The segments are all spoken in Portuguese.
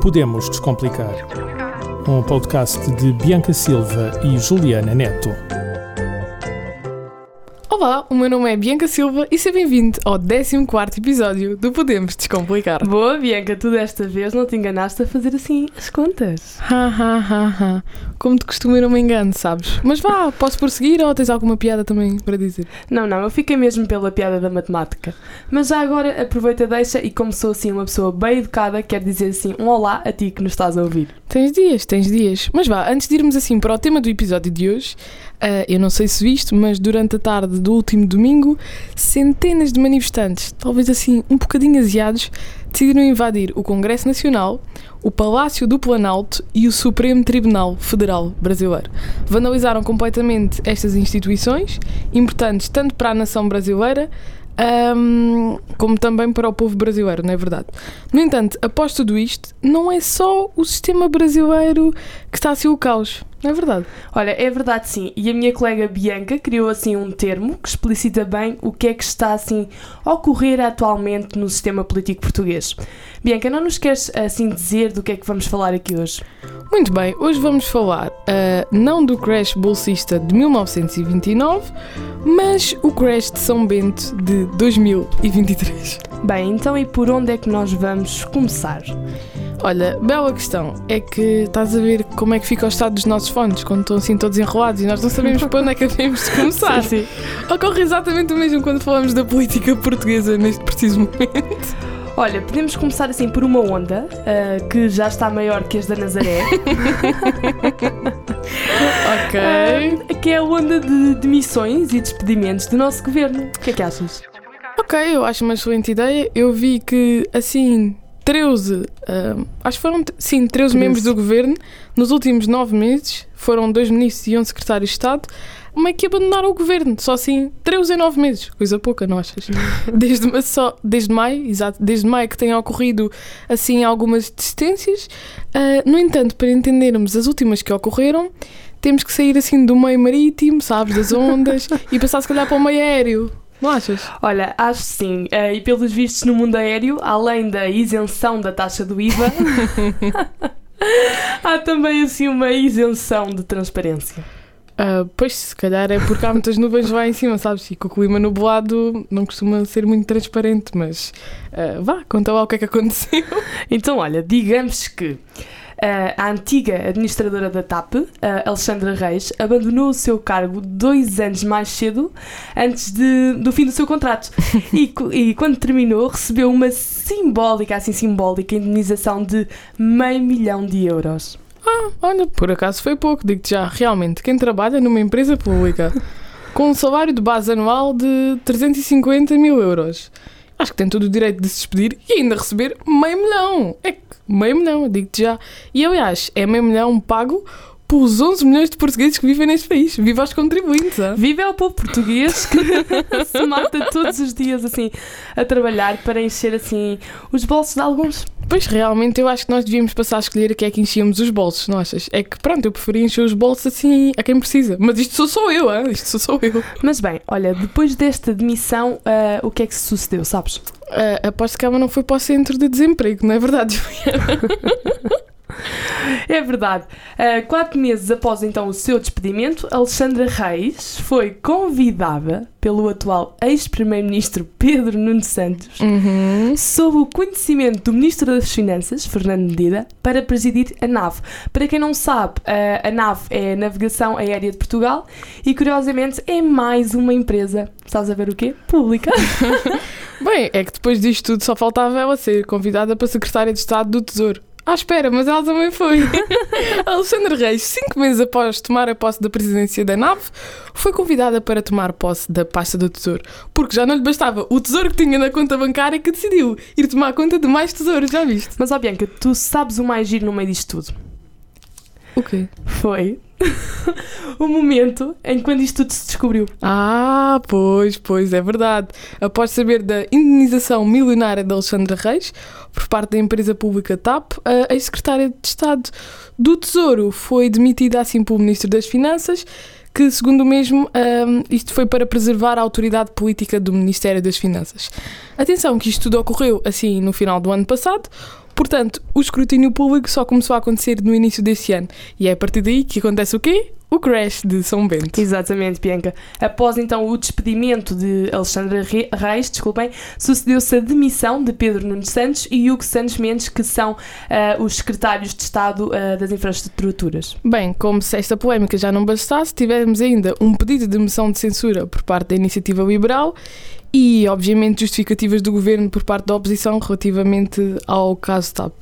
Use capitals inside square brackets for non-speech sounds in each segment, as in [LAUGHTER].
Podemos Descomplicar. Um podcast de Bianca Silva e Juliana Neto. Olá, o meu nome é Bianca Silva e seja bem-vindo ao 14 episódio do Podemos Descomplicar. Boa, Bianca, tu desta vez não te enganaste a fazer assim as contas. Ha, ha, ha, ha. Como de costume eu não me engano, sabes? Mas vá, posso prosseguir ou tens alguma piada também para dizer? Não, não, eu fiquei mesmo pela piada da matemática. Mas já agora aproveita, deixa e como sou assim uma pessoa bem educada, quero dizer assim um olá a ti que nos estás a ouvir. Tens dias, tens dias. Mas vá, antes de irmos assim para o tema do episódio de hoje, uh, eu não sei se viste, mas durante a tarde do último domingo, centenas de manifestantes, talvez assim um bocadinho aziados, decidiram invadir o Congresso Nacional, o Palácio do Planalto e o Supremo Tribunal Federal Brasileiro. Vandalizaram completamente estas instituições, importantes tanto para a nação brasileira um, como também para o povo brasileiro, não é verdade? No entanto, após tudo isto, não é só o sistema brasileiro que está a ser o caos, é verdade? Olha, é verdade sim. E a minha colega Bianca criou assim um termo que explicita bem o que é que está assim a ocorrer atualmente no sistema político português. Bianca, não nos queres assim dizer do que é que vamos falar aqui hoje? Muito bem, hoje vamos falar uh, não do crash bolsista de 1929, mas o crash de São Bento de 2023. Bem, então e por onde é que nós vamos começar? Olha, bela questão. É que estás a ver como é que fica o estado dos nossos fones quando estão assim todos enrolados e nós não sabemos para onde é que devemos de [LAUGHS] começar. Sim, sim. Ocorre exatamente o mesmo quando falamos da política portuguesa neste preciso momento. Olha, podemos começar assim por uma onda uh, que já está maior que as da Nazaré. [LAUGHS] ok. Uh, que é a onda de demissões e despedimentos do nosso governo. O que é que achas? Ok, eu acho uma excelente ideia. Eu vi que, assim, 13, uh, acho que foram, sim, 13, 13 membros do governo, nos últimos 9 meses, foram dois ministros e um secretário de Estado, meio que abandonaram o governo, só assim, 13 em 9 meses, coisa pouca, não achas? [LAUGHS] Desde, só, desde maio, exato, desde maio que têm ocorrido, assim, algumas desistências. Uh, no entanto, para entendermos as últimas que ocorreram, temos que sair, assim, do meio marítimo, sabes, das ondas, [LAUGHS] e passar, se calhar, para o meio aéreo. Não achas? Olha, acho sim. Uh, e pelos vistos no mundo aéreo, além da isenção da taxa do IVA, [LAUGHS] há também assim uma isenção de transparência. Uh, pois, se calhar é porque há muitas nuvens lá em cima, sabes? E com o clima nublado não costuma ser muito transparente, mas uh, vá, conta lá o que é que aconteceu. Então, olha, digamos que a antiga administradora da TAP, uh, Alexandra Reis, abandonou o seu cargo dois anos mais cedo, antes de, do fim do seu contrato. [LAUGHS] e, e, quando terminou, recebeu uma simbólica, assim simbólica, indemnização de meio milhão de euros. Ah, olha, por acaso foi pouco, digo-te já, realmente, quem trabalha numa empresa pública com um salário de base anual de 350 mil euros acho que tem todo o direito de se despedir e ainda receber meio milhão. É meio milhão, digo-te já. E aliás, é meio milhão pago pelos 11 milhões de portugueses que vivem neste país. Viva aos contribuintes. Ah? Viva ao povo português que [LAUGHS] se mata todos os dias assim a trabalhar para encher assim os bolsos de alguns. Pois realmente eu acho que nós devíamos passar a escolher a que é que enchíamos os bolsos, não achas? É que pronto, eu preferia encher os bolsos assim a quem precisa. Mas isto sou só eu, hein? isto sou só eu. Mas bem, olha, depois desta demissão, uh, o que é que sucedeu, sabes? Uh, aposto que ela não foi para o centro de desemprego, não é verdade, [LAUGHS] É verdade. Uh, quatro meses após então o seu despedimento, Alexandra Reis foi convidada pelo atual ex-primeiro-ministro Pedro Nuno Santos, uhum. sob o conhecimento do ministro das Finanças, Fernando Medida, para presidir a NAV. Para quem não sabe, uh, a NAV é a Navegação Aérea de Portugal e, curiosamente, é mais uma empresa, estás a ver o quê? Pública. [LAUGHS] Bem, é que depois disto tudo só faltava ela ser convidada para secretária de Estado do Tesouro. Ah, espera, mas ela também foi. [LAUGHS] Alexandre Reis, cinco meses após tomar a posse da presidência da nave, foi convidada para tomar posse da pasta do tesouro, porque já não lhe bastava o tesouro que tinha na conta bancária que decidiu ir tomar conta de mais tesouros, já viste? Mas, ó Bianca, tu sabes o mais giro no meio disto tudo? O quê? Foi [LAUGHS] o momento em quando isto tudo se descobriu. Ah, pois, pois, é verdade. Após saber da indenização milionária de Alexandra Reis, por parte da empresa pública TAP, a ex-secretária de Estado do Tesouro foi demitida assim pelo Ministro das Finanças, que, segundo o mesmo, um, isto foi para preservar a autoridade política do Ministério das Finanças. Atenção que isto tudo ocorreu assim no final do ano passado, Portanto, o escrutínio público só começou a acontecer no início deste ano. E é a partir daí que acontece o quê? O crash de São Bento. Exatamente, Bianca. Após então o despedimento de Alexandra Reis, desculpem, sucedeu-se a demissão de Pedro Nunes Santos e Hugo Santos Mendes, que são uh, os secretários de Estado uh, das Infraestruturas. Bem, como se esta polémica já não bastasse, tivemos ainda um pedido de moção de censura por parte da Iniciativa Liberal e, obviamente, justificativas do governo por parte da oposição relativamente ao caso TAP.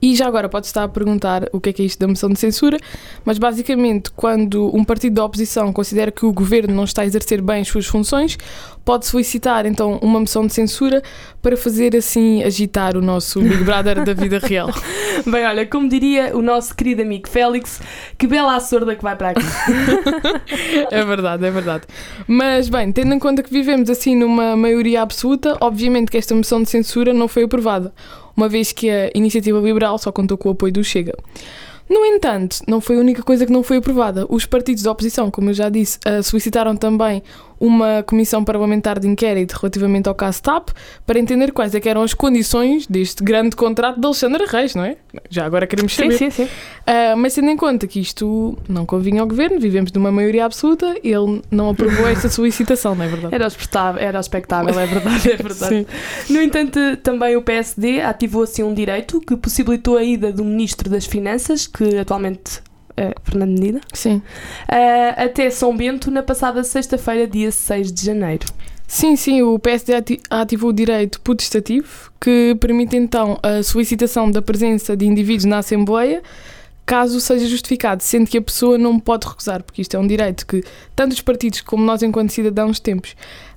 E já agora pode estar a perguntar o que é que é isto da moção de censura, mas basicamente, quando um partido da oposição considera que o governo não está a exercer bem as suas funções, pode solicitar então uma moção de censura para fazer assim agitar o nosso Big Brother da vida real. [LAUGHS] Bem, olha, como diria o nosso querido amigo Félix, que bela a sorda que vai para aqui. [LAUGHS] é verdade, é verdade. Mas bem, tendo em conta que vivemos assim numa maioria absoluta, obviamente que esta moção de censura não foi aprovada uma vez que a iniciativa liberal só contou com o apoio do Chega. No entanto, não foi a única coisa que não foi aprovada. Os partidos da oposição, como eu já disse, solicitaram também uma comissão parlamentar de inquérito relativamente ao caso TAP para entender quais é eram as condições deste grande contrato de Alexandre Reis, não é? Já agora queremos saber. Sim, sim, sim. Uh, mas tendo em conta que isto não convinha ao governo, vivemos numa maioria absoluta, ele não aprovou esta solicitação, não é verdade? Era expectável, era expectável é verdade, é verdade. no entanto, também o PSD ativou assim um direito que possibilitou a ida do Ministro das Finanças, que atualmente uh, Fernando Medina. Sim. Uh, até São Bento na passada sexta-feira, dia 6 de janeiro. Sim, sim, o PSD ativou o direito putestativo, que permite então a solicitação da presença de indivíduos na Assembleia, caso seja justificado, sendo que a pessoa não pode recusar, porque isto é um direito que tanto os partidos como nós, enquanto cidadãos, temos.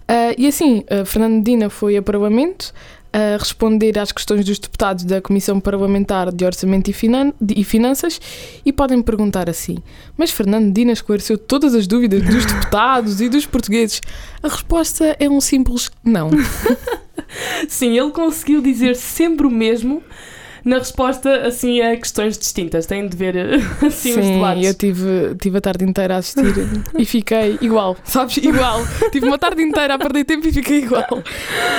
Uh, e assim, uh, Fernando Medina foi a Parlamento, a responder às questões dos deputados da Comissão Parlamentar de Orçamento e, Finan e Finanças e podem perguntar assim: Mas Fernando Dina esclareceu todas as dúvidas dos [LAUGHS] deputados e dos portugueses? A resposta é um simples não. [LAUGHS] Sim, ele conseguiu dizer sempre o mesmo na resposta assim a questões distintas. Têm de ver [LAUGHS] assim Sim, os debates. eu tive, tive a tarde inteira a assistir e fiquei igual, [LAUGHS] sabes? Igual. tive uma tarde inteira a perder tempo e fiquei igual.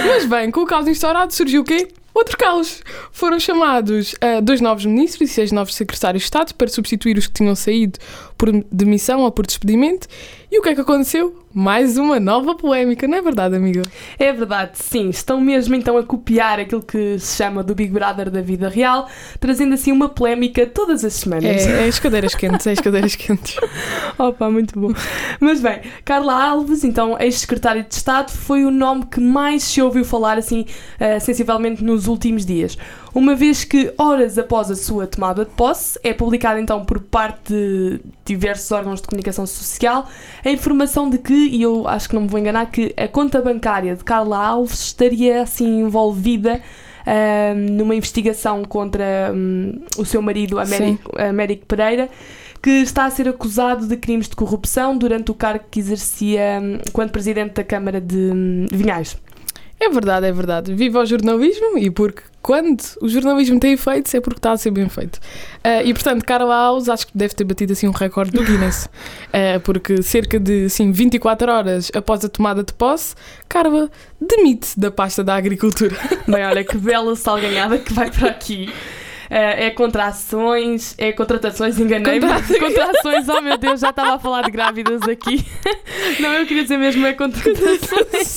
Mas bem, com o caos instaurado surgiu o quê? Outro caos. Foram chamados uh, dois novos ministros e seis novos secretários de Estado para substituir os que tinham saído por demissão ou por despedimento. E o que é que aconteceu? Mais uma nova polémica, não é verdade, amiga? É verdade, sim. Estão mesmo então a copiar aquilo que se chama do Big Brother da vida real, trazendo assim uma polémica todas as semanas. É, é as cadeiras quentes, é as cadeiras quentes. [LAUGHS] Opa, muito bom. Mas bem, Carla Alves, então ex-secretária de Estado, foi o nome que mais se ouviu falar assim uh, sensivelmente nos últimos dias. Uma vez que, horas após a sua tomada de posse, é publicada então por parte de diversos órgãos de comunicação social a informação de que, e eu acho que não me vou enganar, que a conta bancária de Carla Alves estaria assim envolvida um, numa investigação contra um, o seu marido, Américo, Américo Pereira que está a ser acusado de crimes de corrupção durante o cargo que exercia um, quando presidente da Câmara de hum, Vinhais. É verdade, é verdade. Viva o jornalismo e porque quando o jornalismo tem efeitos é porque está a ser bem feito. Uh, e portanto, Carla Alves acho que deve ter batido assim um recorde do Guinness, uh, porque cerca de assim, 24 horas após a tomada de posse, Carla demite da pasta da agricultura. Bem, olha que bela salganhada que vai para aqui. Uh, é contrações, é contratações, enganei-me. [LAUGHS] Contrações, oh meu Deus, já estava a falar de grávidas aqui. [LAUGHS] Não, eu queria dizer mesmo é contratações.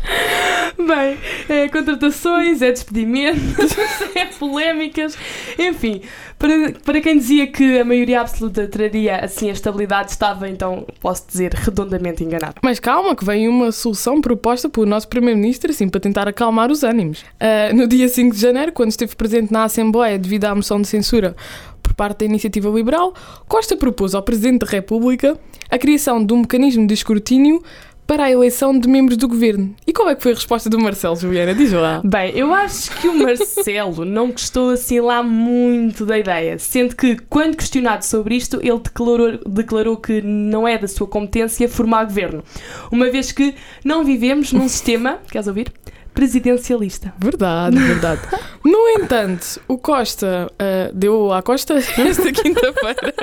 [LAUGHS] Bem, é contratações, é despedimentos, é polémicas, enfim, para, para quem dizia que a maioria absoluta traria assim a estabilidade, estava então, posso dizer, redondamente enganado. Mas calma, que vem uma solução proposta pelo nosso Primeiro-Ministro, assim, para tentar acalmar os ânimos. Uh, no dia 5 de janeiro, quando esteve presente na Assembleia devido à moção de censura por parte da Iniciativa Liberal, Costa propôs ao Presidente da República a criação de um mecanismo de escrutínio para a eleição de membros do governo. E qual é que foi a resposta do Marcelo, Juliana? Diz lá. Bem, eu acho que o Marcelo não gostou assim lá muito da ideia, sendo que, quando questionado sobre isto, ele declarou, declarou que não é da sua competência formar governo, uma vez que não vivemos num [LAUGHS] sistema, queres ouvir? Presidencialista. Verdade, verdade. No entanto, o Costa uh, deu à Costa [LAUGHS] esta quinta-feira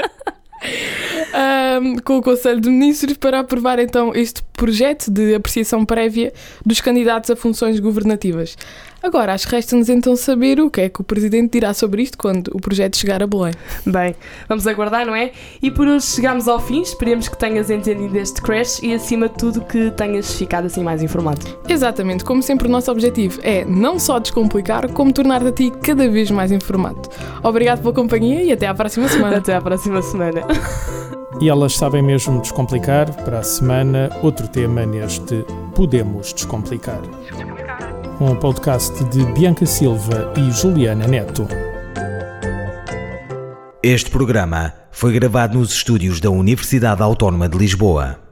um, com o Conselho de Ministros para aprovar então este projeto de apreciação prévia dos candidatos a funções governativas. Agora, acho que resta-nos então saber o que é que o Presidente dirá sobre isto quando o projeto chegar a Belém. Bem, vamos aguardar, não é? E por hoje chegamos ao fim. Esperemos que tenhas entendido este crash e, acima de tudo, que tenhas ficado assim mais informado. Exatamente, como sempre, o nosso objetivo é não só descomplicar, como tornar-te a ti cada vez mais informado. Obrigado pela companhia e até à próxima semana. Até à próxima semana. [LAUGHS] E elas sabem mesmo descomplicar. Para a semana, outro tema neste Podemos Descomplicar. Um podcast de Bianca Silva e Juliana Neto. Este programa foi gravado nos estúdios da Universidade Autónoma de Lisboa.